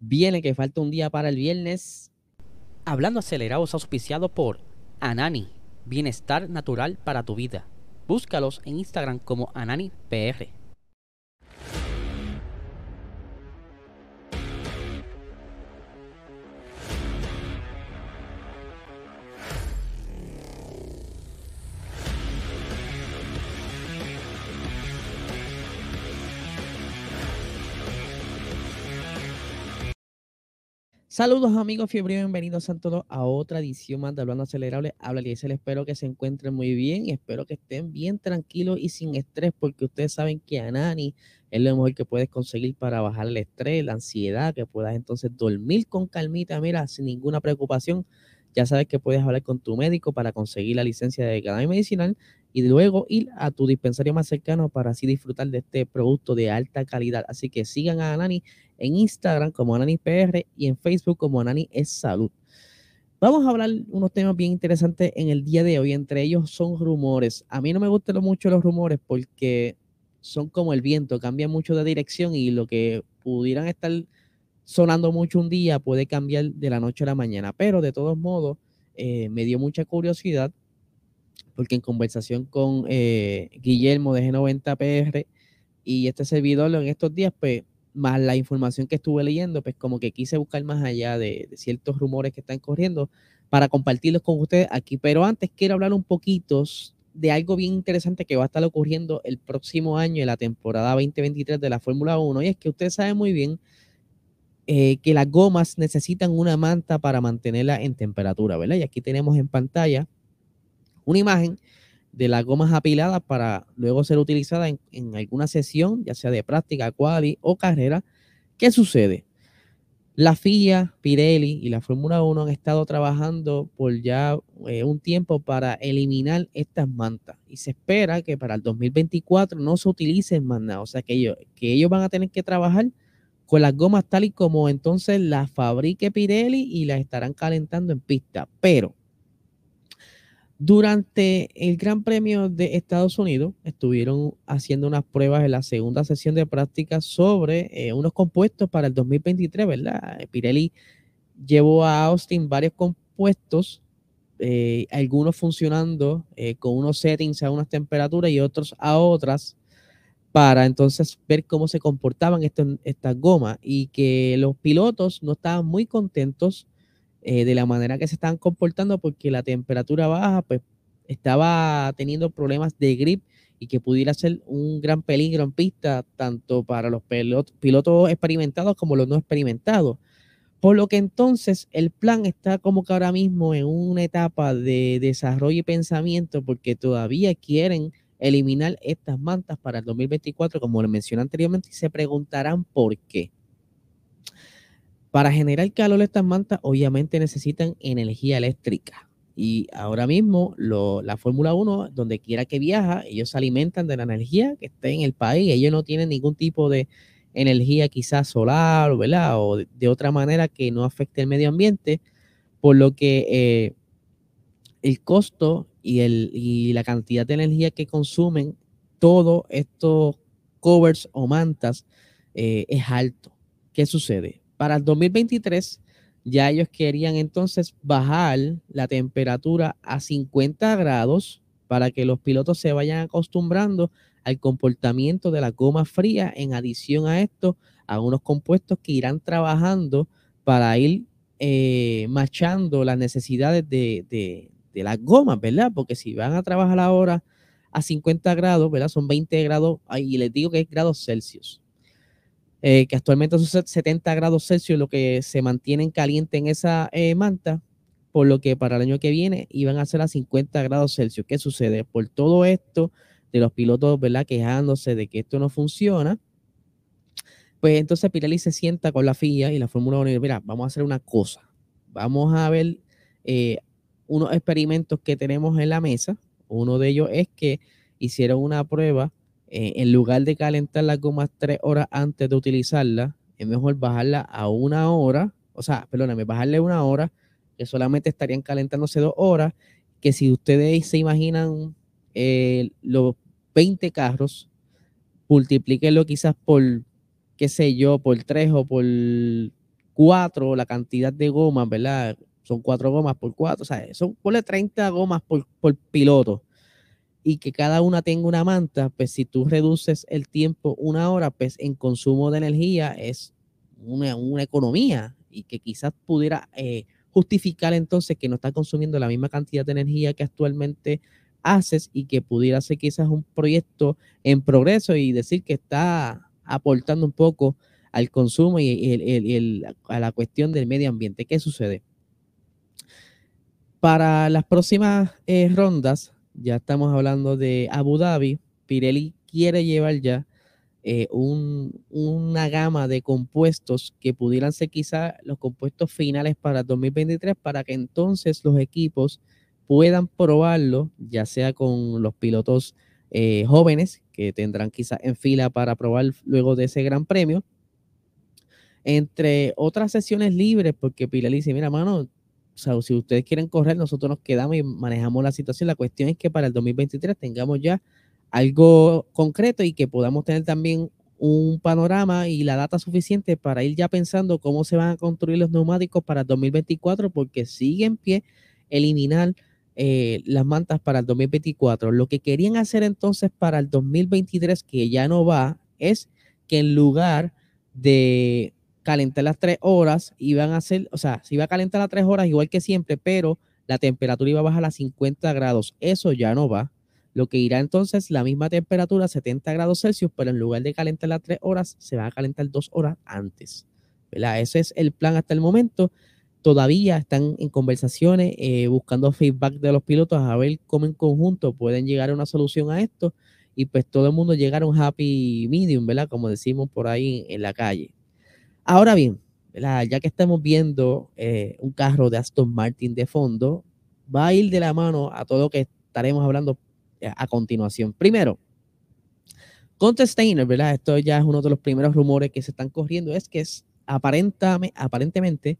Viene que falta un día para el viernes. Hablando acelerados auspiciado por Anani, bienestar natural para tu vida. Búscalos en Instagram como AnaniPR. Saludos amigos fiebre, bienvenidos a todos a otra edición más de Hablando Acelerable. Habla les espero que se encuentren muy bien espero que estén bien tranquilos y sin estrés porque ustedes saben que Anani es lo mejor que puedes conseguir para bajar el estrés, la ansiedad, que puedas entonces dormir con calmita, mira, sin ninguna preocupación. Ya sabes que puedes hablar con tu médico para conseguir la licencia de cannabis medicinal y luego ir a tu dispensario más cercano para así disfrutar de este producto de alta calidad. Así que sigan a Anani en Instagram como Anani PR y en Facebook como Anani es Salud. Vamos a hablar unos temas bien interesantes en el día de hoy. Entre ellos son rumores. A mí no me gustan mucho los rumores porque son como el viento, cambian mucho de dirección y lo que pudieran estar sonando mucho un día puede cambiar de la noche a la mañana. Pero de todos modos, eh, me dio mucha curiosidad porque en conversación con eh, Guillermo de G90PR y este servidor en estos días, pues más la información que estuve leyendo, pues como que quise buscar más allá de, ciertos rumores que están corriendo para compartirlos con ustedes aquí. Pero antes quiero hablar un poquito de algo bien interesante que va a estar ocurriendo el próximo año en la temporada 2023 de la Fórmula 1. Y es que ustedes saben muy bien eh, que las gomas necesitan una manta para mantenerla en temperatura, ¿verdad? Y aquí tenemos en pantalla una imagen de las gomas apiladas para luego ser utilizada en, alguna sesión, ya sea de práctica, quali o carrera. ¿Qué sucede? La FIA, Pirelli y la Fórmula 1 han estado trabajando por ya eh, un tiempo para eliminar estas mantas y se espera que para el 2024 no se utilicen más nada. O sea que ellos, que ellos van a tener que trabajar con las gomas tal y como entonces las fabrique Pirelli y las estarán calentando en pista. Pero durante el Gran Premio de Estados Unidos estuvieron haciendo unas pruebas en la segunda sesión de práctica sobre eh, unos compuestos para el 2023, ¿verdad? Pirelli llevó a Austin varios compuestos, eh, algunos funcionando eh, con unos settings a unas temperaturas y otros a otras, para entonces ver cómo se comportaban estas gomas y que los pilotos no estaban muy contentos eh, de la manera que se estaban comportando porque la temperatura baja pues estaba teniendo problemas de grip y que pudiera ser un gran peligro en pista tanto para los pilotos experimentados como los no experimentados. Por lo que entonces el plan está como que ahora mismo en una etapa de desarrollo y pensamiento porque todavía quieren eliminar estas mantas para el 2024, como les mencioné anteriormente, y se preguntarán por qué. Para generar calor estas mantas obviamente necesitan energía eléctrica. Y ahora mismo la Fórmula 1, donde quiera que viaja, ellos se alimentan de la energía que esté en el país. Ellos no tienen ningún tipo de energía quizás solar, ¿verdad? O de, otra manera que no afecte el medio ambiente. Por lo que eh, el costo y, el, y la cantidad de energía que consumen todos estos covers o mantas eh, es alto. ¿Qué sucede? Para el 2023 ya ellos querían entonces bajar la temperatura a 50 grados para que los pilotos se vayan acostumbrando al comportamiento de la goma fría. En adición a esto, a unos compuestos que irán trabajando para ir eh, machando las necesidades de, de, de las gomas, ¿verdad? Porque si van a trabajar ahora a 50 grados, ¿verdad? Son 20 grados, y les digo que es grados Celsius. Eh, que actualmente son 70 grados Celsius, lo que se mantienen caliente en esa eh, manta, por lo que para el año que viene iban a ser a 50 grados Celsius. ¿Qué sucede? Por todo esto de los pilotos, ¿verdad? Quejándose de que esto no funciona, pues entonces Pirelli se sienta con la FIA y la Fórmula 1 y mira, vamos a hacer una cosa. Vamos a ver eh, unos experimentos que tenemos en la mesa. Uno de ellos es que hicieron una prueba eh, en lugar de calentar las gomas tres horas antes de utilizarla, es mejor bajarla a una hora, o sea, perdóname, bajarle una hora, que solamente estarían calentándose dos horas, que si ustedes se imaginan eh, los 20 carros, multiplíquenlo quizás por, qué sé yo, por tres o por cuatro, la cantidad de gomas, ¿verdad? Son cuatro gomas por cuatro, o sea, son, ponle 30 gomas por, por piloto y que cada una tenga una manta, pues si tú reduces el tiempo una hora, pues en consumo de energía es una, una economía y que quizás pudiera eh, justificar entonces que no está consumiendo la misma cantidad de energía que actualmente haces y que pudiera ser quizás un proyecto en progreso y decir que está aportando un poco al consumo y, a la cuestión del medio ambiente. ¿Qué sucede? Para las próximas eh, rondas, ya estamos hablando de Abu Dhabi, Pirelli quiere llevar ya eh, una gama de compuestos que pudieran ser quizás los compuestos finales para 2023 para que entonces los equipos puedan probarlo, ya sea con los pilotos eh, jóvenes que tendrán quizás en fila para probar luego de ese gran premio, entre otras sesiones libres, porque Pirelli dice, mira, mano, o sea, si ustedes quieren correr, nosotros nos quedamos y manejamos la situación. La cuestión es que para el 2023 tengamos ya algo concreto y que podamos tener también un panorama y la data suficiente para ir ya pensando cómo se van a construir los neumáticos para el 2024, porque sigue en pie eliminar eh, las mantas para el 2024. Lo que querían hacer entonces para el 2023, que ya no va, es que en lugar de calentar las tres horas, iban a hacer, o sea, se iba a calentar las tres horas igual que siempre, pero la temperatura iba a bajar a 50 grados. Eso ya no va lo que irá entonces la misma temperatura, 70 grados Celsius, pero en lugar de calentar las 3 horas, se va a calentar 2 horas antes. ¿verdad? Ese es el plan hasta el momento. Todavía están en conversaciones, eh, buscando feedback de los pilotos a ver cómo en conjunto pueden llegar a una solución a esto y pues todo el mundo llegar a un happy medium, ¿verdad? Como decimos por ahí en la calle. Ahora bien, ya que estamos viendo eh, un carro de Aston Martin de fondo, va a ir de la mano a todo lo que estaremos hablando a continuación. Primero, Conte Steiner, ¿verdad? Esto ya es uno de los primeros rumores que se están corriendo, es que es aparentemente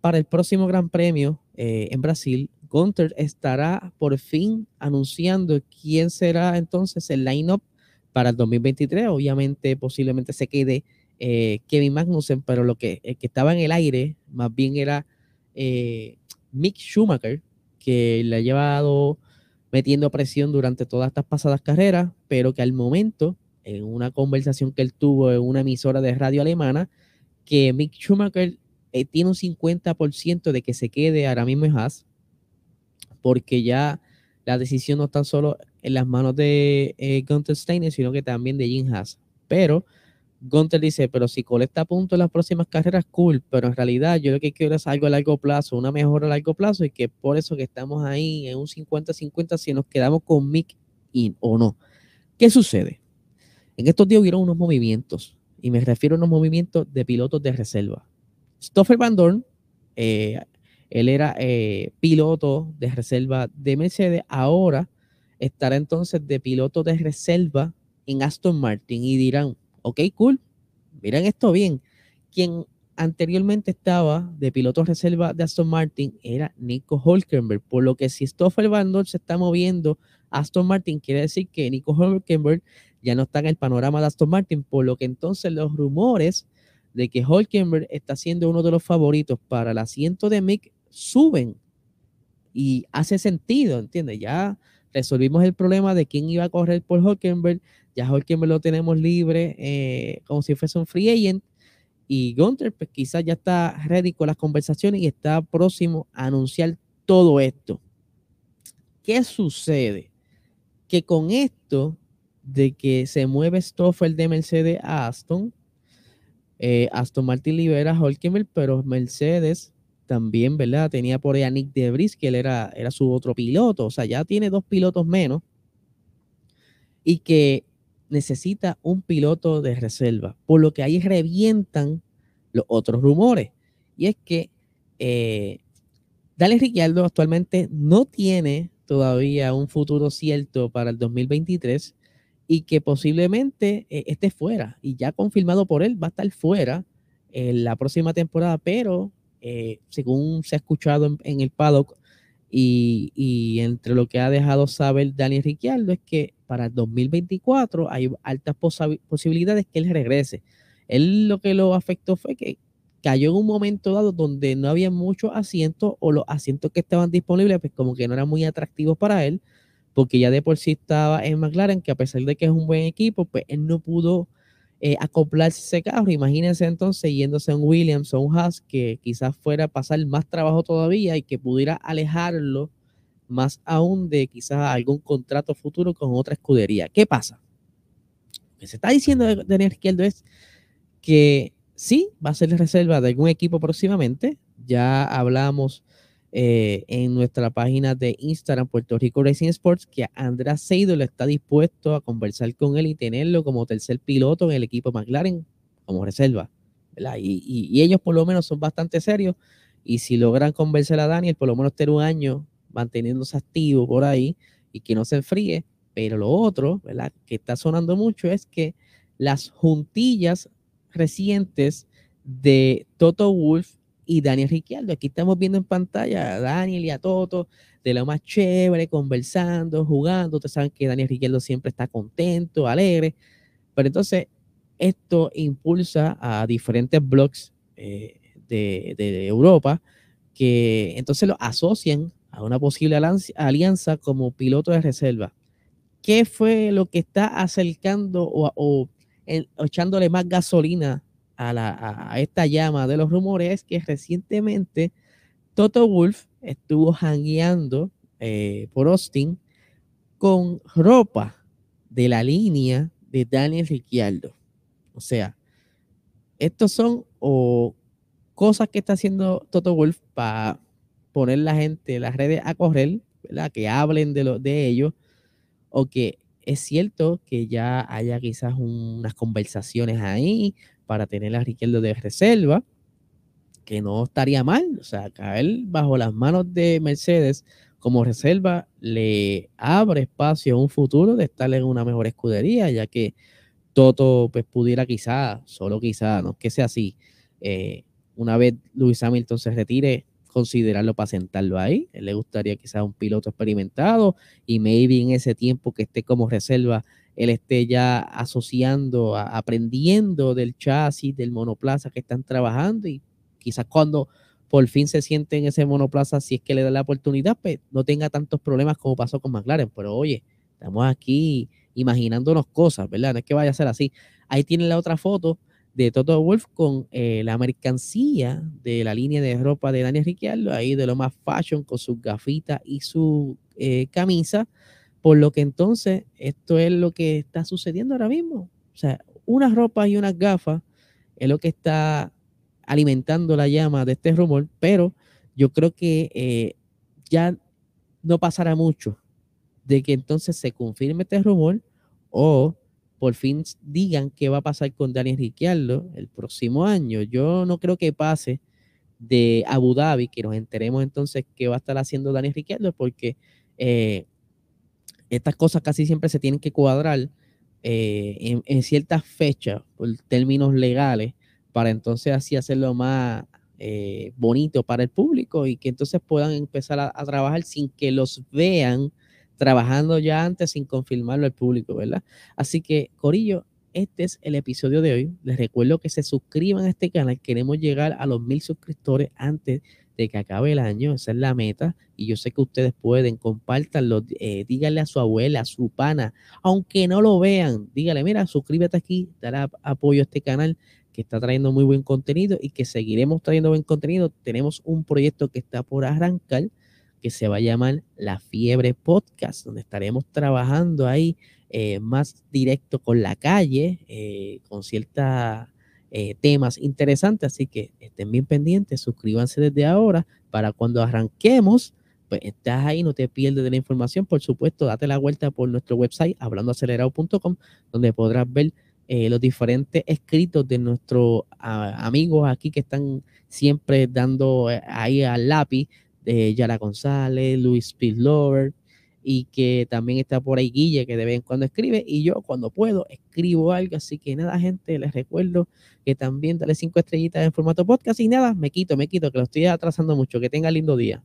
para el próximo Gran Premio eh, en Brasil, Gunter estará por fin anunciando quién será entonces el line-up para el 2023. Obviamente, posiblemente se quede eh, Kevin Magnussen, pero lo que, que, estaba en el aire más bien era eh, Mick Schumacher, que le ha llevado metiendo presión durante todas estas pasadas carreras, pero que al momento, en una conversación que él tuvo en una emisora de radio alemana, que Mick Schumacher eh, tiene un 50% de que se quede ahora mismo en Haas, porque ya la decisión no está solo en las manos de eh, Gunther Steiner, sino que también de Jim Haas. Pero Gunter dice, pero si colecta puntos en las próximas carreras, cool, pero en realidad yo lo que quiero es algo a largo plazo, una mejora a largo plazo y que por eso que estamos ahí en un 50-50 si nos quedamos con Mick in o no. ¿Qué sucede? En estos días hubieron unos movimientos y me refiero a unos movimientos de pilotos de reserva. Stoffel Van Dorn, eh, él era eh, piloto de reserva de Mercedes, ahora estará entonces de piloto de reserva en Aston Martin y dirán, ok, cool, miren esto bien. Quien anteriormente estaba de piloto reserva de Aston Martin era Nico Hulkenberg, por lo que si Stoffel Van se está moviendo Aston Martin, quiere decir que Nico Hulkenberg ya no está en el panorama de Aston Martin, por lo que entonces los rumores de que Hulkenberg está siendo uno de los favoritos para el asiento de Mick suben y hace sentido, ¿entiendes? Ya resolvimos el problema de quién iba a correr por Hulkenberg, ya Hulkenberg lo tenemos libre eh, como si fuese un free agent. Y Gunter, pues quizás ya está ready con las conversaciones y está próximo a anunciar todo esto. ¿Qué sucede? Que con esto de que se mueve Stoffel de Mercedes a Aston, eh, Aston Martin libera a pero Mercedes también, ¿verdad? Tenía por ahí a Nick Debris, que él era, era su otro piloto, o sea, ya tiene dos pilotos menos y que necesita un piloto de reserva, por lo que ahí revientan los otros rumores. Y es que eh, Dale Ricciardo actualmente no tiene todavía un futuro cierto para el 2023 y que posiblemente eh, esté fuera y ya confirmado por él va a estar fuera en la próxima temporada, pero eh, según se ha escuchado en el paddock, y, entre lo que ha dejado saber Daniel Ricciardo es que para el 2024 hay altas posibilidades que él regrese. Él lo que lo afectó fue que cayó en un momento dado donde no había muchos asientos o los asientos que estaban disponibles, pues como que no eran muy atractivos para él, porque ya de por sí estaba en McLaren, que a pesar de que es un buen equipo, pues él no pudo eh, acoplarse ese carro. Imagínense entonces yéndose a un Williams o un Haas que quizás fuera a pasar más trabajo todavía y que pudiera alejarlo más aún de quizás algún contrato futuro con otra escudería. ¿Qué pasa? Lo que se está diciendo de Daniel Izquierdo es que sí, va a ser reserva de algún equipo próximamente. Ya hablamos eh, en nuestra página de Instagram, Puerto Rico Racing Sports, que Andrés Seidel está dispuesto a conversar con él y tenerlo como tercer piloto en el equipo McLaren como reserva. Y, ellos por lo menos son bastante serios. Y si logran convencer a Daniel, por lo menos tener un año manteniéndose activo por ahí y que no se enfríe. Pero lo otro. Que está sonando mucho es que las juntillas recientes de Toto Wolf y Daniel Ricciardo. Aquí estamos viendo en pantalla a Daniel y a Toto de lo más chévere, conversando, jugando. Ustedes saben que Daniel Ricciardo siempre está contento, alegre. Pero entonces esto impulsa a diferentes blogs eh, de, Europa que entonces lo asocian a una posible alianza como piloto de reserva. ¿Qué fue lo que está acercando o, o echándole más gasolina a, esta llama de los rumores es que recientemente Toto Wolf estuvo hangueando eh, por Austin con ropa de la línea de Daniel Ricciardo. O sea, estos son o cosas que está haciendo Toto Wolf para poner la gente, las redes a correr, ¿verdad? Que hablen de, lo, de ellos o que es cierto que ya haya quizás unas conversaciones ahí para tener a Riqueldo de reserva, que no estaría mal. O sea, caer bajo las manos de Mercedes como reserva le abre espacio a un futuro de estar en una mejor escudería, ya que Toto pues pudiera quizá, solo quizá, no que sea así, eh, una vez Luis Hamilton se retire, considerarlo para sentarlo ahí. Le gustaría quizás un piloto experimentado y maybe en ese tiempo que esté como reserva, él esté ya asociando, aprendiendo del chasis, del monoplaza que están trabajando y quizás cuando por fin se siente en ese monoplaza, si es que le da la oportunidad, pues no tenga tantos problemas como pasó con McLaren. Pero oye, estamos aquí imaginándonos cosas, ¿verdad? No es que vaya a ser así. Ahí tienen la otra foto de Toto Wolf con eh, la mercancía de la línea de ropa de Daniel Ricciardo, ahí de lo más fashion, con sus gafitas y su eh, camisa, por lo que entonces esto es lo que está sucediendo ahora mismo. O sea, unas ropas y unas gafas es lo que está alimentando la llama de este rumor, pero yo creo que eh, ya no pasará mucho de que entonces se confirme este rumor o por fin digan qué va a pasar con Daniel Ricciardo el próximo año. Yo no creo que pase de Abu Dhabi, que nos enteremos entonces qué va a estar haciendo Daniel Ricciardo, porque eh, estas cosas casi siempre se tienen que cuadrar eh, en, ciertas fechas, por términos legales, para entonces así hacerlo más eh, bonito para el público y que entonces puedan empezar a, a trabajar sin que los vean trabajando ya antes sin confirmarlo al público, ¿verdad? Así que, Corillo, este es el episodio de hoy. Les recuerdo que se suscriban a este canal. Queremos llegar a los mil suscriptores antes de que acabe el año. Esa es la meta. Y yo sé que ustedes pueden, compártanlo, eh, díganle a su abuela, a su pana, aunque no lo vean, díganle, mira, suscríbete aquí, dará apoyo a este canal que está trayendo muy buen contenido y que seguiremos trayendo buen contenido. Tenemos un proyecto que está por arrancar que se va a llamar La Fiebre Podcast, donde estaremos trabajando ahí eh, más directo con la calle, eh, con ciertos eh, temas interesantes. Así que estén bien pendientes, suscríbanse desde ahora para cuando arranquemos, pues estás ahí, no te pierdes de la información. Por supuesto, date la vuelta por nuestro website, hablandoacelerado.com, donde podrás ver los diferentes escritos de nuestros amigos aquí que están siempre dando ahí al lápiz de Yara González, Luis Spillover, y que también está por ahí Guille, que de vez en cuando escribe, y yo cuando puedo escribo algo, así que nada, gente, les recuerdo que también dale cinco estrellitas en formato podcast, y nada, me quito, me quito, que lo estoy atrasando mucho, que tenga lindo día.